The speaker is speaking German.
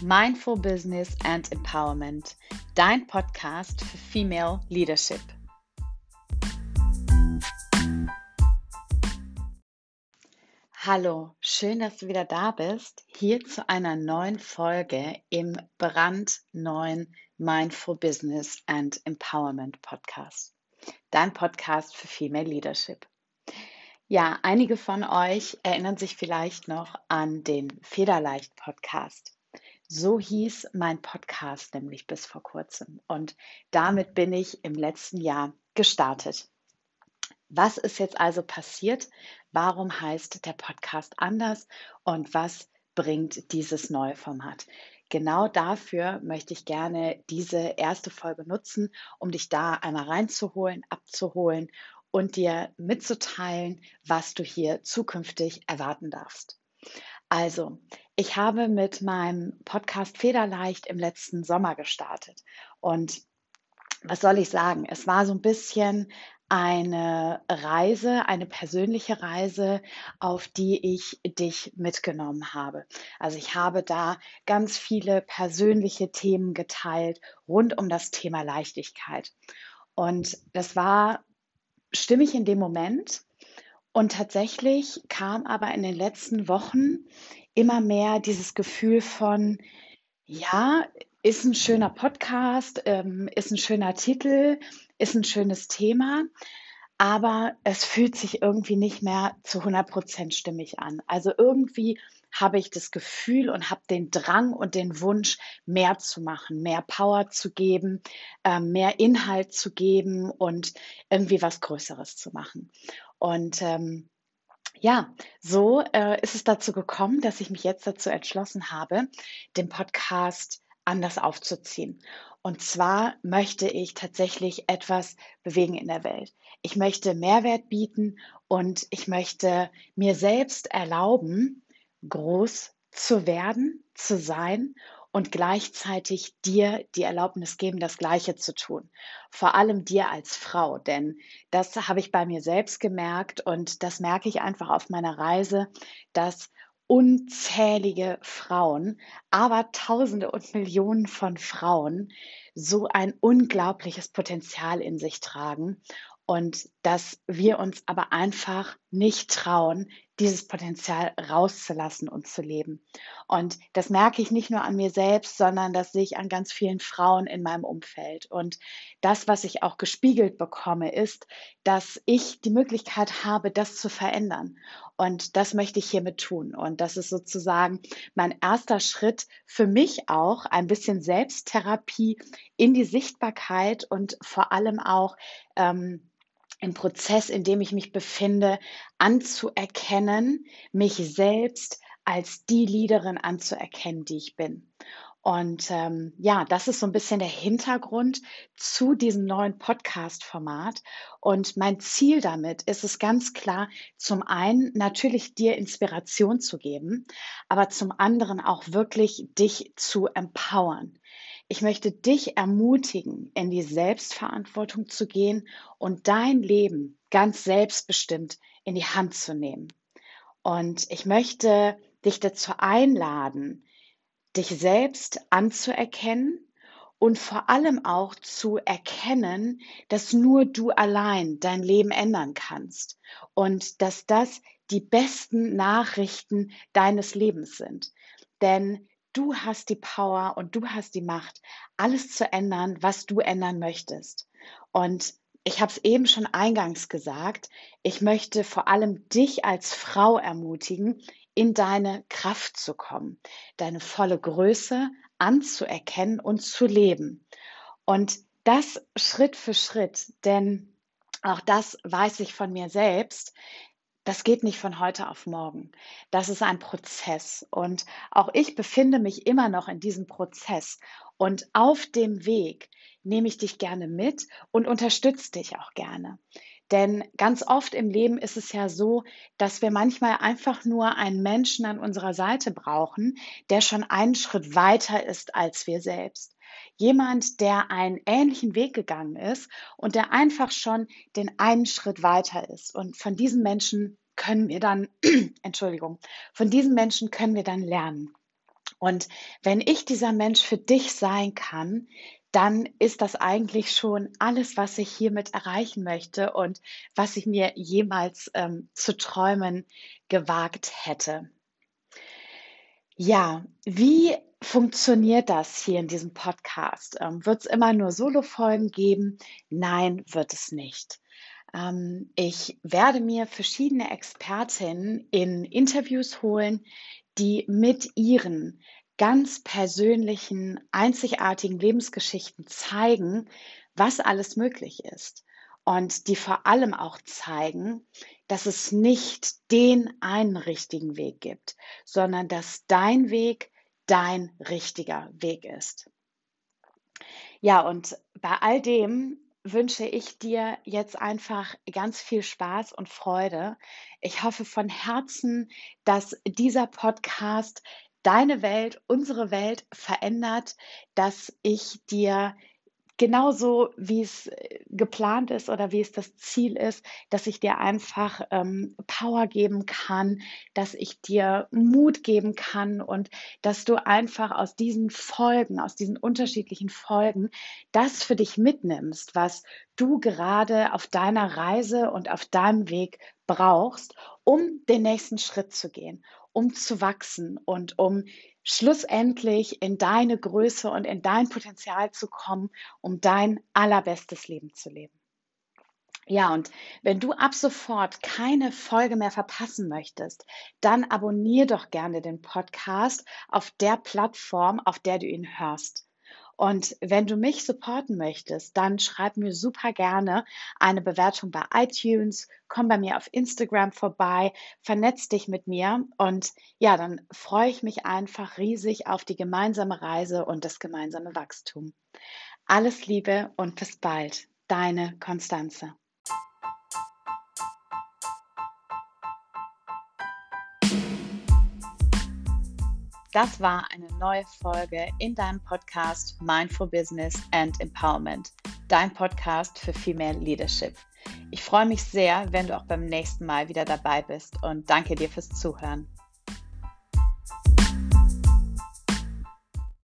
Mindful Business and Empowerment, dein Podcast für Female Leadership. Hallo, schön, dass du wieder da bist, hier zu einer neuen Folge im brandneuen Mindful Business and Empowerment Podcast. Dein Podcast für Female Leadership. Ja, einige von euch erinnern sich vielleicht noch an den Federleicht Podcast. So hieß mein Podcast nämlich bis vor kurzem. Und damit bin ich im letzten Jahr gestartet. Was ist jetzt also passiert? Warum heißt der Podcast anders? Und was bringt dieses neue Format? Genau dafür möchte ich gerne diese erste Folge nutzen, um dich da einmal reinzuholen, abzuholen und dir mitzuteilen, was du hier zukünftig erwarten darfst. Also, ich habe mit meinem Podcast Federleicht im letzten Sommer gestartet. Und was soll ich sagen? Es war so ein bisschen eine Reise, eine persönliche Reise, auf die ich dich mitgenommen habe. Also ich habe da ganz viele persönliche Themen geteilt rund um das Thema Leichtigkeit. Und das war stimmig in dem Moment. Und tatsächlich kam aber in den letzten Wochen immer mehr dieses Gefühl von, ja, ist ein schöner Podcast, ähm, ist ein schöner Titel, ist ein schönes Thema, aber es fühlt sich irgendwie nicht mehr zu 100 Prozent stimmig an. Also irgendwie habe ich das Gefühl und habe den Drang und den Wunsch, mehr zu machen, mehr Power zu geben, äh, mehr Inhalt zu geben und irgendwie was Größeres zu machen. Und ähm, ja, so äh, ist es dazu gekommen, dass ich mich jetzt dazu entschlossen habe, den Podcast anders aufzuziehen. Und zwar möchte ich tatsächlich etwas bewegen in der Welt. Ich möchte Mehrwert bieten und ich möchte mir selbst erlauben, groß zu werden, zu sein und gleichzeitig dir die Erlaubnis geben, das Gleiche zu tun. Vor allem dir als Frau, denn das habe ich bei mir selbst gemerkt und das merke ich einfach auf meiner Reise, dass unzählige Frauen, aber Tausende und Millionen von Frauen so ein unglaubliches Potenzial in sich tragen und dass wir uns aber einfach nicht trauen, dieses Potenzial rauszulassen und zu leben. Und das merke ich nicht nur an mir selbst, sondern das sehe ich an ganz vielen Frauen in meinem Umfeld. Und das, was ich auch gespiegelt bekomme, ist, dass ich die Möglichkeit habe, das zu verändern. Und das möchte ich hiermit tun. Und das ist sozusagen mein erster Schritt für mich auch, ein bisschen Selbsttherapie in die Sichtbarkeit und vor allem auch ähm, im Prozess, in dem ich mich befinde, anzuerkennen, mich selbst als die Leaderin anzuerkennen, die ich bin. Und ähm, ja, das ist so ein bisschen der Hintergrund zu diesem neuen Podcast-Format. Und mein Ziel damit ist es ganz klar, zum einen natürlich dir Inspiration zu geben, aber zum anderen auch wirklich dich zu empowern. Ich möchte dich ermutigen, in die Selbstverantwortung zu gehen und dein Leben ganz selbstbestimmt in die Hand zu nehmen. Und ich möchte dich dazu einladen, dich selbst anzuerkennen und vor allem auch zu erkennen, dass nur du allein dein Leben ändern kannst und dass das die besten Nachrichten deines Lebens sind. Denn Du hast die Power und du hast die Macht, alles zu ändern, was du ändern möchtest. Und ich habe es eben schon eingangs gesagt, ich möchte vor allem dich als Frau ermutigen, in deine Kraft zu kommen, deine volle Größe anzuerkennen und zu leben. Und das Schritt für Schritt, denn auch das weiß ich von mir selbst das geht nicht von heute auf morgen. Das ist ein Prozess. Und auch ich befinde mich immer noch in diesem Prozess. Und auf dem Weg nehme ich dich gerne mit und unterstütze dich auch gerne. Denn ganz oft im Leben ist es ja so, dass wir manchmal einfach nur einen Menschen an unserer Seite brauchen, der schon einen Schritt weiter ist als wir selbst. Jemand, der einen ähnlichen Weg gegangen ist und der einfach schon den einen Schritt weiter ist. Und von diesen Menschen können wir dann, Entschuldigung, von diesen Menschen können wir dann lernen. Und wenn ich dieser Mensch für dich sein kann, dann ist das eigentlich schon alles, was ich hiermit erreichen möchte und was ich mir jemals ähm, zu träumen gewagt hätte. Ja, wie funktioniert das hier in diesem Podcast? Ähm, wird es immer nur Solo-Folgen geben? Nein, wird es nicht. Ähm, ich werde mir verschiedene Expertinnen in Interviews holen, die mit ihren ganz persönlichen, einzigartigen Lebensgeschichten zeigen, was alles möglich ist. Und die vor allem auch zeigen, dass es nicht den einen richtigen Weg gibt, sondern dass dein Weg dein richtiger Weg ist. Ja, und bei all dem wünsche ich dir jetzt einfach ganz viel Spaß und Freude. Ich hoffe von Herzen, dass dieser Podcast deine Welt, unsere Welt verändert, dass ich dir genauso wie es geplant ist oder wie es das Ziel ist, dass ich dir einfach ähm, Power geben kann, dass ich dir Mut geben kann und dass du einfach aus diesen Folgen, aus diesen unterschiedlichen Folgen, das für dich mitnimmst, was du gerade auf deiner Reise und auf deinem Weg brauchst, um den nächsten Schritt zu gehen, um zu wachsen und um schlussendlich in deine Größe und in dein Potenzial zu kommen, um dein allerbestes Leben zu leben. Ja, und wenn du ab sofort keine Folge mehr verpassen möchtest, dann abonnier doch gerne den Podcast auf der Plattform, auf der du ihn hörst. Und wenn du mich supporten möchtest, dann schreib mir super gerne eine Bewertung bei iTunes, komm bei mir auf Instagram vorbei, vernetz dich mit mir und ja, dann freue ich mich einfach riesig auf die gemeinsame Reise und das gemeinsame Wachstum. Alles Liebe und bis bald, deine Konstanze. Das war eine neue Folge in deinem Podcast Mindful Business and Empowerment, dein Podcast für Female Leadership. Ich freue mich sehr, wenn du auch beim nächsten Mal wieder dabei bist und danke dir fürs Zuhören.